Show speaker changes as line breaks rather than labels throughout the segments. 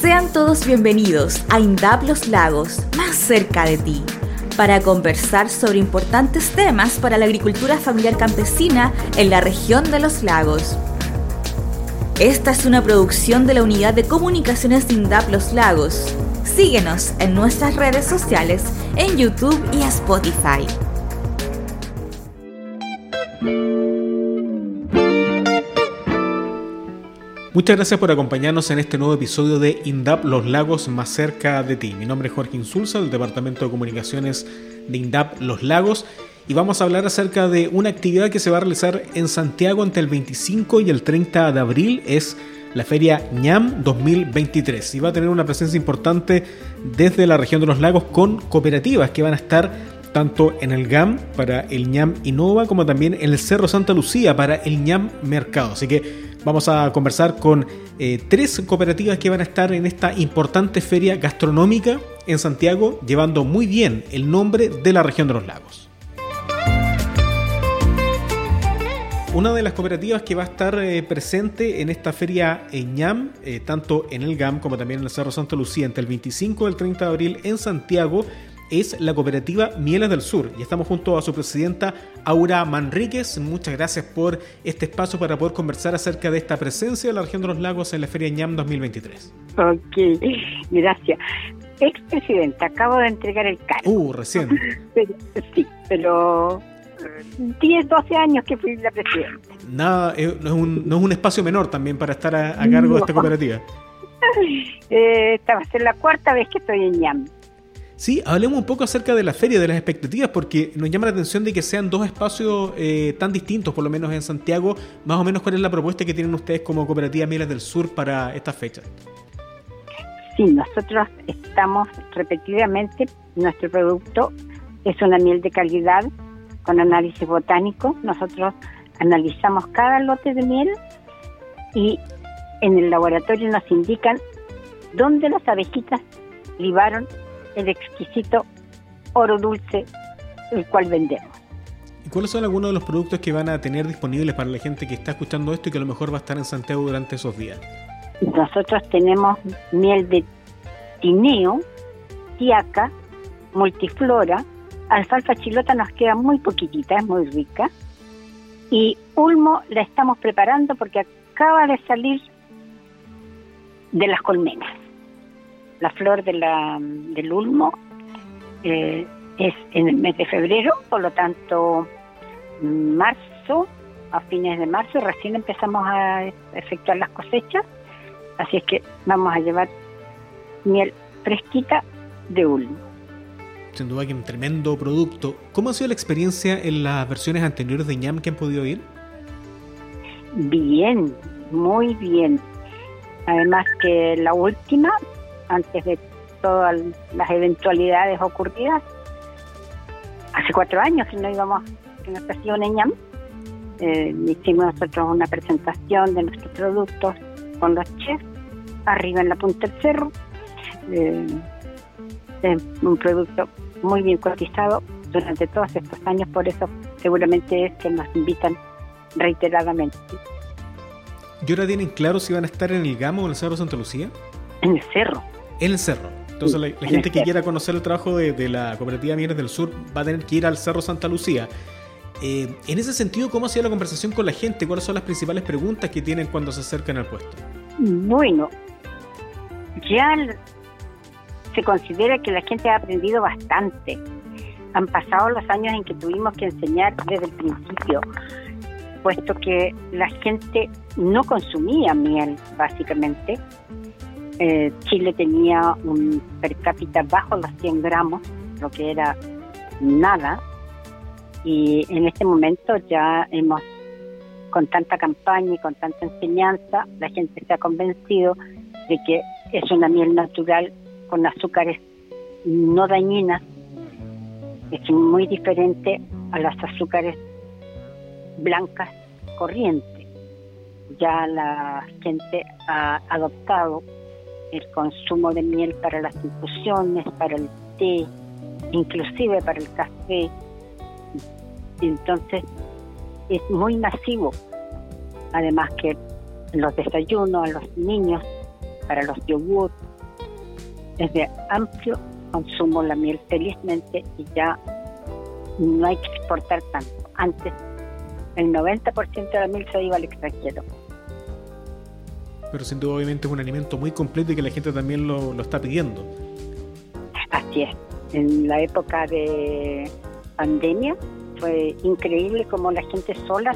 Sean todos bienvenidos a INDAP Los Lagos, más cerca de ti, para conversar sobre importantes temas para la agricultura familiar campesina en la región de los lagos. Esta es una producción de la Unidad de Comunicaciones de INDAP Los Lagos. Síguenos en nuestras redes sociales, en YouTube y Spotify.
Muchas gracias por acompañarnos en este nuevo episodio de INDAP Los Lagos más cerca de ti. Mi nombre es Jorge Insulza del Departamento de Comunicaciones de INDAP Los Lagos y vamos a hablar acerca de una actividad que se va a realizar en Santiago entre el 25 y el 30 de abril. Es la feria ñam 2023 y va a tener una presencia importante desde la región de los lagos con cooperativas que van a estar tanto en el GAM para el ñam Innova como también en el Cerro Santa Lucía para el ñam Mercado. Así que Vamos a conversar con eh, tres cooperativas que van a estar en esta importante feria gastronómica en Santiago, llevando muy bien el nombre de la región de los lagos. Una de las cooperativas que va a estar eh, presente en esta feria en ñam, eh, tanto en el GAM como también en el Cerro Santa Lucía, entre el 25 y el 30 de abril en Santiago, es la cooperativa Mieles del Sur y estamos junto a su presidenta Aura Manríquez. Muchas gracias por este espacio para poder conversar acerca de esta presencia de la región de los lagos en la Feria ñam 2023.
Ok, gracias. Expresidenta, acabo de entregar el cargo.
Uh, recién.
sí, pero 10, 12 años que fui la presidenta.
Nada, no, es un, no es un espacio menor también para estar a, cargo de esta cooperativa.
Eh, esta va a ser la cuarta vez que estoy en ñam.
Sí, hablemos un poco acerca de la feria, de las expectativas, porque nos llama la atención de que sean dos espacios eh, tan distintos, por lo menos en Santiago. Más o menos, ¿cuál es la propuesta que tienen ustedes como Cooperativa Mieles del Sur para esta fecha?
Sí, nosotros estamos repetidamente, nuestro producto es una miel de calidad con análisis botánico. Nosotros analizamos cada lote de miel y en el laboratorio nos indican dónde las abejitas libaron el exquisito oro dulce, el cual vendemos.
¿Y cuáles son algunos de los productos que van a tener disponibles para la gente que está escuchando esto y que a lo mejor va a estar en Santiago durante esos días?
Nosotros tenemos miel de tineo, tiaca, multiflora, alfalfa chilota nos queda muy poquitita, es muy rica. Y ulmo la estamos preparando porque acaba de salir de las colmenas la flor de la, del ulmo eh, es en el mes de febrero, por lo tanto, marzo, a fines de marzo, recién empezamos a efectuar las cosechas, así es que vamos a llevar miel fresquita de ulmo.
Sin duda que un tremendo producto. ¿Cómo ha sido la experiencia en las versiones anteriores de ñam que han podido ir?
Bien, muy bien. Además que la última antes de todas las eventualidades ocurridas. Hace cuatro años que no íbamos, que nos hacía un ñam. Eh, hicimos nosotros una presentación de nuestros productos con los chefs arriba en la punta del cerro. Eh, es un producto muy bien cotizado durante todos estos años, por eso seguramente es que nos invitan reiteradamente.
¿Y ahora tienen claro si van a estar en el Gamo o en el Cerro Santa Lucía?
En el cerro
en el cerro. Entonces la, gente que quiera conocer el trabajo de, la cooperativa Mieres del Sur va a tener que ir al Cerro Santa Lucía. Eh, en ese sentido, ¿cómo ha sido la conversación con la gente? ¿Cuáles son las principales preguntas que tienen cuando se acercan al puesto?
Bueno, ya se considera que la gente ha aprendido bastante. Han pasado los años en que tuvimos que enseñar desde el principio, puesto que la gente no consumía miel, básicamente, eh, Chile tenía un per cápita bajo los 100 gramos, lo que era nada, y en este momento ya hemos, con tanta campaña y con tanta enseñanza, la gente se ha convencido de que es una miel natural con azúcares no dañinas, es muy diferente a las azúcares blancas corrientes. Ya la gente ha adoptado el consumo de miel para las infusiones, para el té, inclusive para el café. Entonces es muy masivo. Además que los desayunos a los niños, para los yogur, es de amplio consumo la miel, felizmente, y ya no hay que exportar tanto. Antes, el 90% de la miel se iba al extranjero.
Pero sin duda, obviamente, es un alimento muy completo y que la gente también lo, lo está pidiendo.
Así es. En la época de pandemia fue increíble como la gente sola,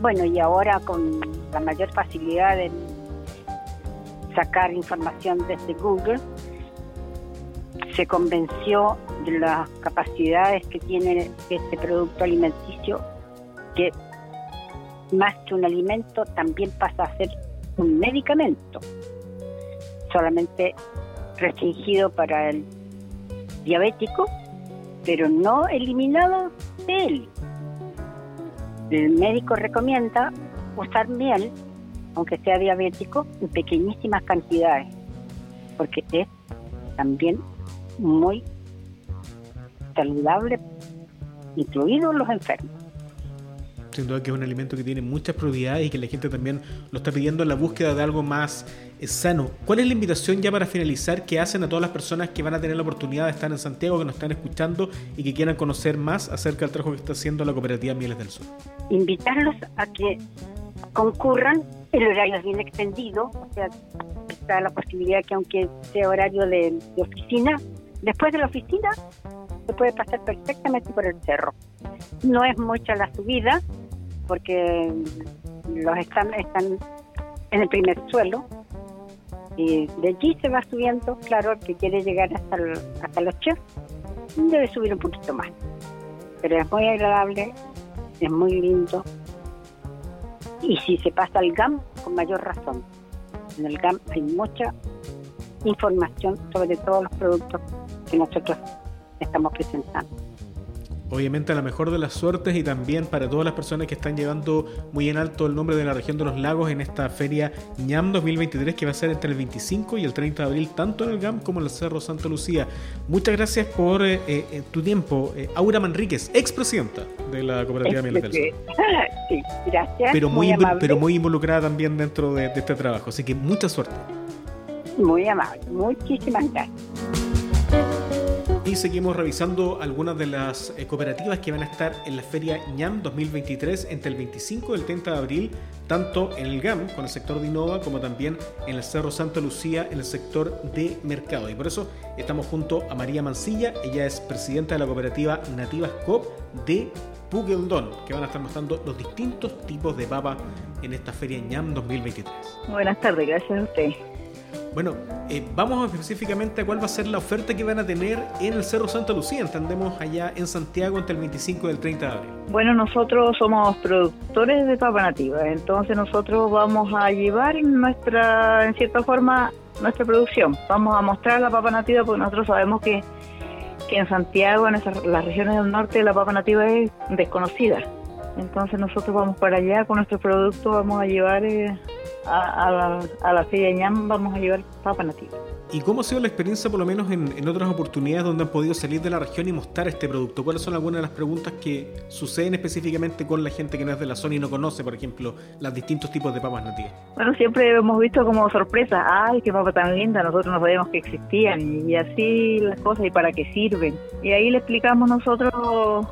bueno, y ahora con la mayor facilidad de sacar información desde Google, se convenció de las capacidades que tiene este producto alimenticio, que más que un alimento también pasa a ser un medicamento, solamente restringido para el diabético, pero no eliminado de él. El médico recomienda usar miel, aunque sea diabético, en pequeñísimas cantidades, porque es también muy saludable, incluidos los enfermos.
Sin duda que es un alimento que tiene muchas propiedades y que la gente también lo está pidiendo en la búsqueda de algo más eh, sano. ¿Cuál es la invitación ya para finalizar que hacen a todas las personas que van a tener la oportunidad de estar en Santiago, que nos están escuchando y que quieran conocer más acerca del trabajo que está haciendo la cooperativa Mieles del Sur?
Invitarlos a que concurran, el horario es bien extendido, o sea, está la posibilidad que aunque sea horario de oficina, Después de la oficina se puede pasar perfectamente por el cerro. No es mucha la subida porque los están, están en el primer suelo y de allí se va subiendo, claro, el que quiere llegar hasta, hasta los chefs debe subir un poquito más. Pero es muy agradable, es muy lindo. Y si se pasa al GAM, con mayor razón. En el GAM hay mucha información sobre todos los productos que nosotros estamos presentando.
Obviamente a la mejor de las suertes y también para todas las personas que están llevando muy en alto el nombre de la región de los lagos en esta feria ñam 2023 que va a ser entre el 25 y el 30 de abril tanto en el GAM como en el Cerro Santa Lucía. Muchas gracias por eh, eh, tu tiempo. Eh, Aura Manríquez, expresidenta de la cooperativa Miel del
Sí, gracias.
Pero muy, pero muy involucrada también dentro de este trabajo, así que mucha suerte.
Muy amable, muchísimas gracias.
Y seguimos revisando algunas de las eh, cooperativas que van a estar en la Feria ñam 2023 entre el 25 y el 30 de abril, tanto en el GAM con el sector de Innova como también en el Cerro Santa Lucía en el sector de mercado. Y por eso estamos junto a María Mancilla, ella es presidenta de la cooperativa Nativas COP de Pugeldon, que van a estar mostrando los distintos tipos de papa en esta Feria ñam 2023.
Buenas tardes, gracias a usted.
Bueno, eh, vamos específicamente a cuál va a ser la oferta que van a tener en el Cerro Santa Lucía, entendemos allá en Santiago entre el 25 y el 30 de abril.
Bueno, nosotros somos productores de papa nativa, entonces nosotros vamos a llevar nuestra, en cierta forma, nuestra producción. Vamos a mostrar la papa nativa porque nosotros sabemos que, que en Santiago, en las regiones del norte, la papa nativa es desconocida. Entonces nosotros vamos para allá con nuestro producto, vamos a llevar eh, a, la, a la feria ñam vamos a llevar papa nativa.
¿Y cómo ha sido la experiencia, por lo menos en, otras oportunidades donde han podido salir de la región y mostrar este producto? ¿Cuáles son algunas de las preguntas que suceden específicamente con la gente que no es de la zona y no conoce, por ejemplo, los distintos tipos de papas nativas?
Bueno, siempre hemos visto como sorpresa, ¡ay, qué papa tan linda! Nosotros no sabíamos que existían y así las cosas y para qué sirven. Y ahí le explicamos nosotros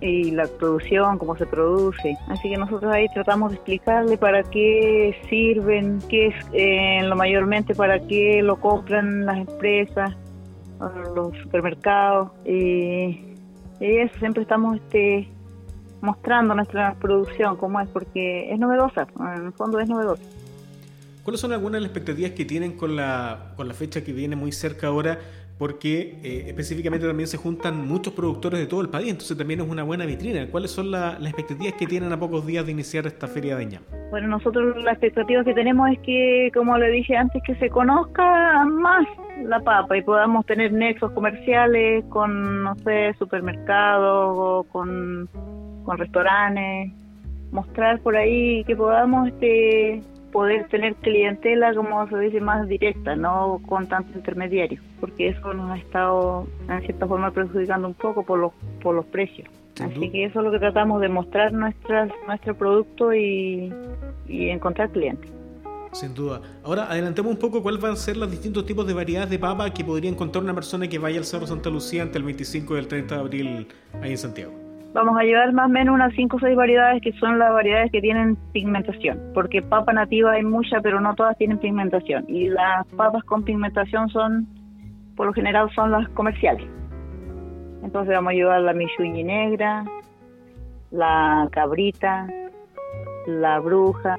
y la producción, cómo se produce. Así que nosotros ahí tratamos de explicarle para qué sirven, qué es eh, lo mayormente para qué lo compran las empresas, los supermercados. y eso siempre estamos este, mostrando nuestra producción, cómo es, porque es novedosa, en el fondo es novedosa.
¿Cuáles son algunas de las expectativas que tienen con la, con la fecha que viene muy cerca ahora porque eh, específicamente también se juntan muchos productores de todo el país, entonces también es una buena vitrina. ¿Cuáles son las expectativas que tienen a pocos días de iniciar esta feria de ñam?
Bueno, nosotros las expectativas que tenemos es que, como le dije antes, que se conozca más la papa y podamos tener nexos comerciales con, no sé, supermercados o con, con restaurantes, mostrar por ahí que podamos este poder tener clientela, como se dice, más directa, no con tantos intermediarios, porque eso nos ha estado en cierta forma perjudicando un poco por los, por los precios. Así que eso es lo que tratamos de mostrar nuestras, nuestro producto y, y encontrar clientes.
Sin duda. Ahora adelantemos un poco cuáles van a ser los distintos tipos de variedades de papa que podría encontrar una persona que vaya al Cerro Santa Lucía entre el 25 y el 30 de abril ahí en Santiago.
Vamos a llevar más o menos unas 5 o 6 variedades que son las variedades que tienen pigmentación, porque papa nativa hay mucha, pero no todas tienen pigmentación. Y las papas con pigmentación son, por lo general, son las comerciales. Entonces vamos a llevar la michuñi negra, la cabrita, la bruja,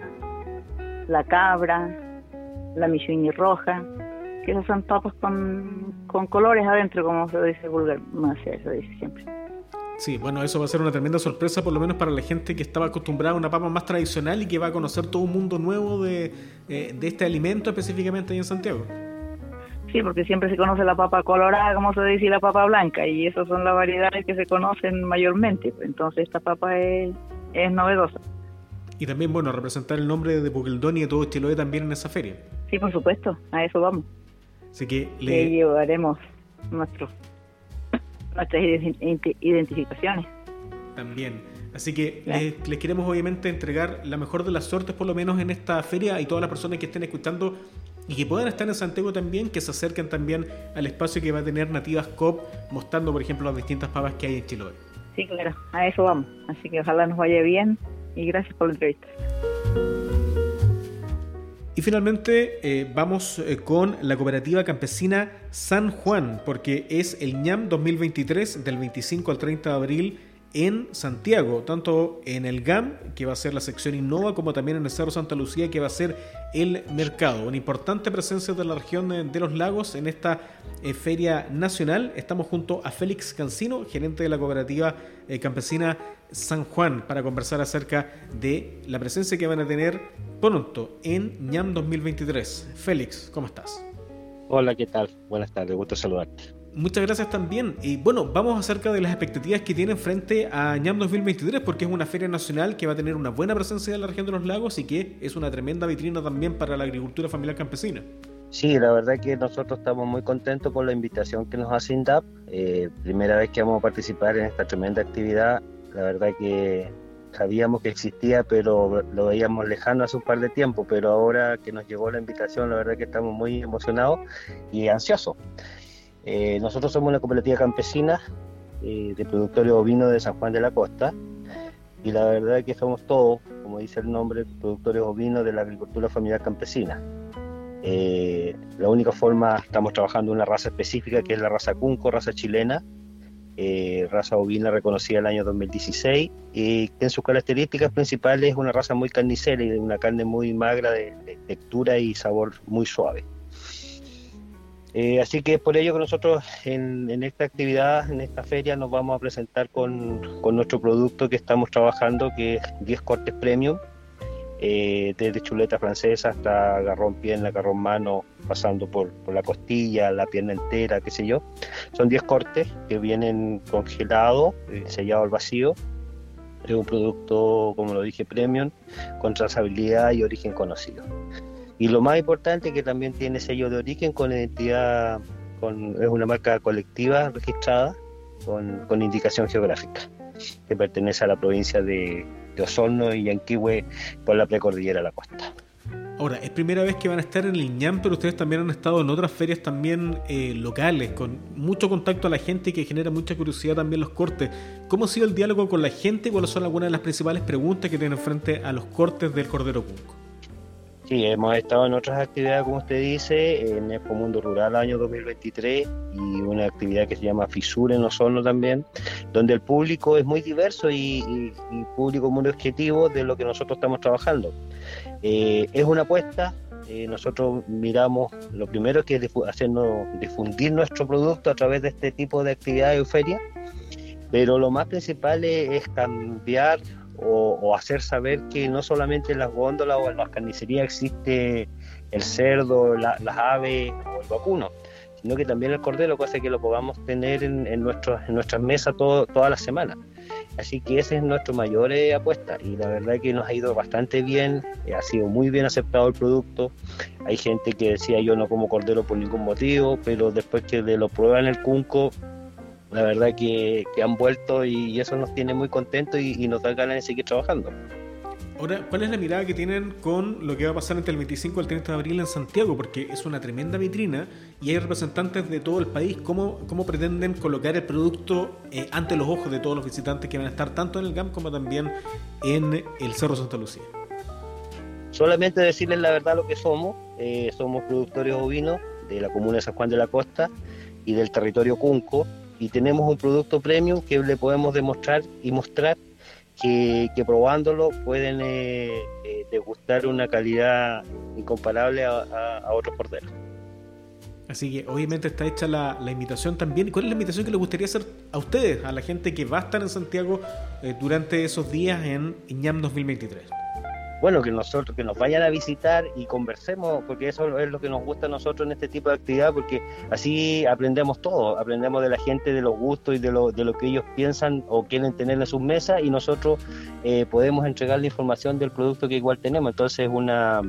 la cabra, la michuñi roja, que esas son papas con, con colores adentro, como se dice vulgar, no se dice siempre.
Sí, bueno, eso va a ser una tremenda sorpresa, por lo menos para la gente que estaba acostumbrada a una papa más tradicional y que va a conocer todo un mundo nuevo de, eh, de este alimento específicamente ahí en Santiago.
Sí, porque siempre se conoce la papa colorada, como se dice, y la papa blanca, y esas son las variedades que se conocen mayormente. Entonces esta papa es, es novedosa.
Y también, bueno, representar el nombre de Puqueldón y de todo Chiloé también en esa feria.
Sí, por supuesto, a eso vamos.
Así que
le llevaremos nuestro nuestras identificaciones.
También. Así que les, queremos obviamente entregar la mejor de las suertes, por lo menos en esta feria, y todas las personas que estén escuchando y que puedan estar en Santiago también, que se acerquen también al espacio que va a tener Nativas COP, mostrando, por ejemplo, las distintas pavas que hay en Chiloé.
Sí, claro, a eso vamos. Así que ojalá nos vaya bien y gracias por la entrevista.
Y finalmente eh, vamos eh, con la cooperativa campesina San Juan, porque es el ñam 2023 del 25 al 30 de abril en Santiago, tanto en el GAM, que va a ser la sección Innova, como también en el Cerro Santa Lucía, que va a ser el mercado. Una importante presencia de la región de los lagos en esta eh, feria nacional. Estamos junto a Félix Cancino, gerente de la cooperativa eh, campesina San Juan, para conversar acerca de la presencia que van a tener pronto en ñam 2023. Félix, ¿cómo estás?
Hola, ¿qué tal? Buenas tardes, gusto saludarte.
Muchas gracias también. Y bueno, vamos acerca de las expectativas que tienen frente a ñam 2023, porque es una feria nacional que va a tener una buena presencia en la región de los lagos y que es una tremenda vitrina también para la agricultura familiar campesina.
Sí, la verdad que nosotros estamos muy contentos por la invitación que nos hace INDAP. Eh, primera vez que vamos a participar en esta tremenda actividad. La verdad que sabíamos que existía, pero lo veíamos lejano hace un par de tiempo, pero ahora que nos llegó la invitación, la verdad que estamos muy emocionados y ansiosos. Eh, nosotros somos una cooperativa campesina eh, de productores ovinos de San Juan de la Costa y la verdad es que somos todos, como dice el nombre, productores ovinos de la agricultura familiar campesina. Eh, la única forma, estamos trabajando una raza específica que es la raza Cunco, raza chilena, raza ovina reconocida el año 2016 y que en sus características principales es una raza muy carnicera y de una carne muy magra de textura y sabor muy suave. Eh, así que es por ello que nosotros en, esta actividad, en esta feria, nos vamos a presentar con, nuestro producto que estamos trabajando, que es 10 cortes premium, eh, desde chuleta francesa hasta garrón pierna, garrón mano, pasando por, la costilla, la pierna entera, qué sé yo. Son 10 cortes que vienen congelados, eh, sellados al vacío. Es un producto, como lo dije, premium, con trazabilidad y origen conocido. Y lo más importante que también tiene sello de origen con identidad, con, es una marca colectiva registrada con, indicación geográfica, que pertenece a la provincia de, Osorno y Yanquihue por la precordillera de la costa.
Ahora, es primera vez que van a estar en el pero ustedes también han estado en otras ferias también eh, locales, con mucho contacto a la gente que genera mucha curiosidad también los cortes. ¿Cómo ha sido el diálogo con la gente y cuáles son algunas de las principales preguntas que tienen frente a los cortes del Cordero Cunco?
Sí, hemos estado en otras actividades, como usted dice, en Expo Mundo Rural año 2023 y una actividad que se llama Fisura en Osorno también, donde el público es muy diverso y, público muy objetivo de lo que nosotros estamos trabajando. Eh, es una apuesta, eh, nosotros miramos, lo primero que es hacernos, difundir nuestro producto a través de este tipo de actividades o ferias, pero lo más principal es cambiar o, hacer saber que no solamente en las góndolas o en las carnicerías existe el cerdo, las aves o el vacuno, sino que también el cordero, cosa que lo podamos tener en, en, en nuestras mesas todo, toda la semana. Así que esa es nuestra mayor eh, apuesta y la verdad que nos ha ido bastante bien, eh, ha sido muy bien aceptado el producto. Hay gente que decía yo no como cordero por ningún motivo, pero después que de lo prueban el cunco, la verdad que, han vuelto y eso nos tiene muy contentos y, nos da ganas de seguir trabajando.
Ahora, ¿cuál es la mirada que tienen con lo que va a pasar entre el 25 y el 30 de abril en Santiago? Porque es una tremenda vitrina y hay representantes de todo el país. ¿Cómo, cómo pretenden colocar el producto eh, ante los ojos de todos los visitantes que van a estar tanto en el GAM como también en el Cerro Santa Lucía?
Solamente decirles la verdad lo que somos. Eh, somos productores ovinos de la comuna de San Juan de la Costa y del territorio Cunco y tenemos un producto premium que le podemos demostrar y mostrar que, probándolo pueden eh, eh, degustar una calidad incomparable a, otros corderos.
Así que obviamente está hecha la, invitación también. ¿Cuál es la invitación que les gustaría hacer a ustedes, a la gente que va a estar en Santiago eh, durante esos días en IñAM 2023?
Bueno, que nosotros, que nos vayan a visitar y conversemos, porque eso es lo que nos gusta a nosotros en este tipo de actividad, porque así aprendemos todo, aprendemos de la gente, de los gustos y de lo, de lo que ellos piensan o quieren tener en sus mesas y nosotros eh, podemos entregar la información del producto que igual tenemos. Entonces es, una,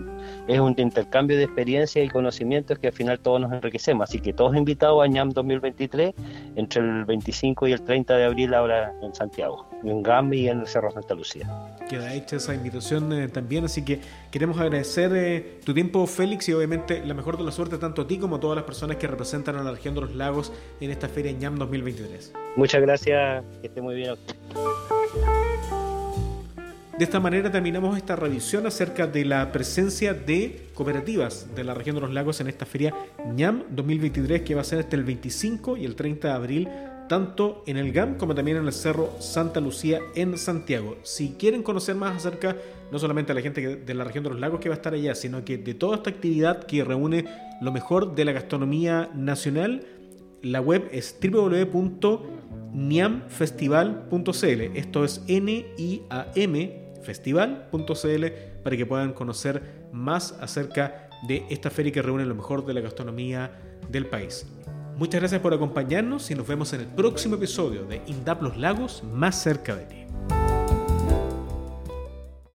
es un intercambio de experiencias y conocimientos que al final todos nos enriquecemos. Así que todos invitados a ñam 2023 entre el 25 y el 30 de abril ahora en Santiago, en GAM y en el Cerro Santa Lucía.
Queda hecha esa invitación eh, así que queremos agradecer eh, tu tiempo Félix y obviamente la mejor de la suerte tanto a ti como a todas las personas que representan a la región de los lagos en esta feria ñam 2023.
Muchas gracias, que esté muy bien.
De esta manera terminamos esta revisión acerca de la presencia de cooperativas de la región de los lagos en esta feria ñam 2023 que va a ser hasta el 25 y el 30 de abril tanto en el GAM como también en el Cerro Santa Lucía en Santiago. Si quieren conocer más acerca no solamente de la gente de la región de los lagos que va a estar allá, sino que de toda esta actividad que reúne lo mejor de la gastronomía nacional, la web es www.niamfestival.cl. Esto es N-I-A-M festival.cl para que puedan conocer más acerca de esta feria que reúne lo mejor de la gastronomía del país. Muchas gracias por acompañarnos y nos vemos en el próximo episodio de Indap Los Lagos más cerca de ti.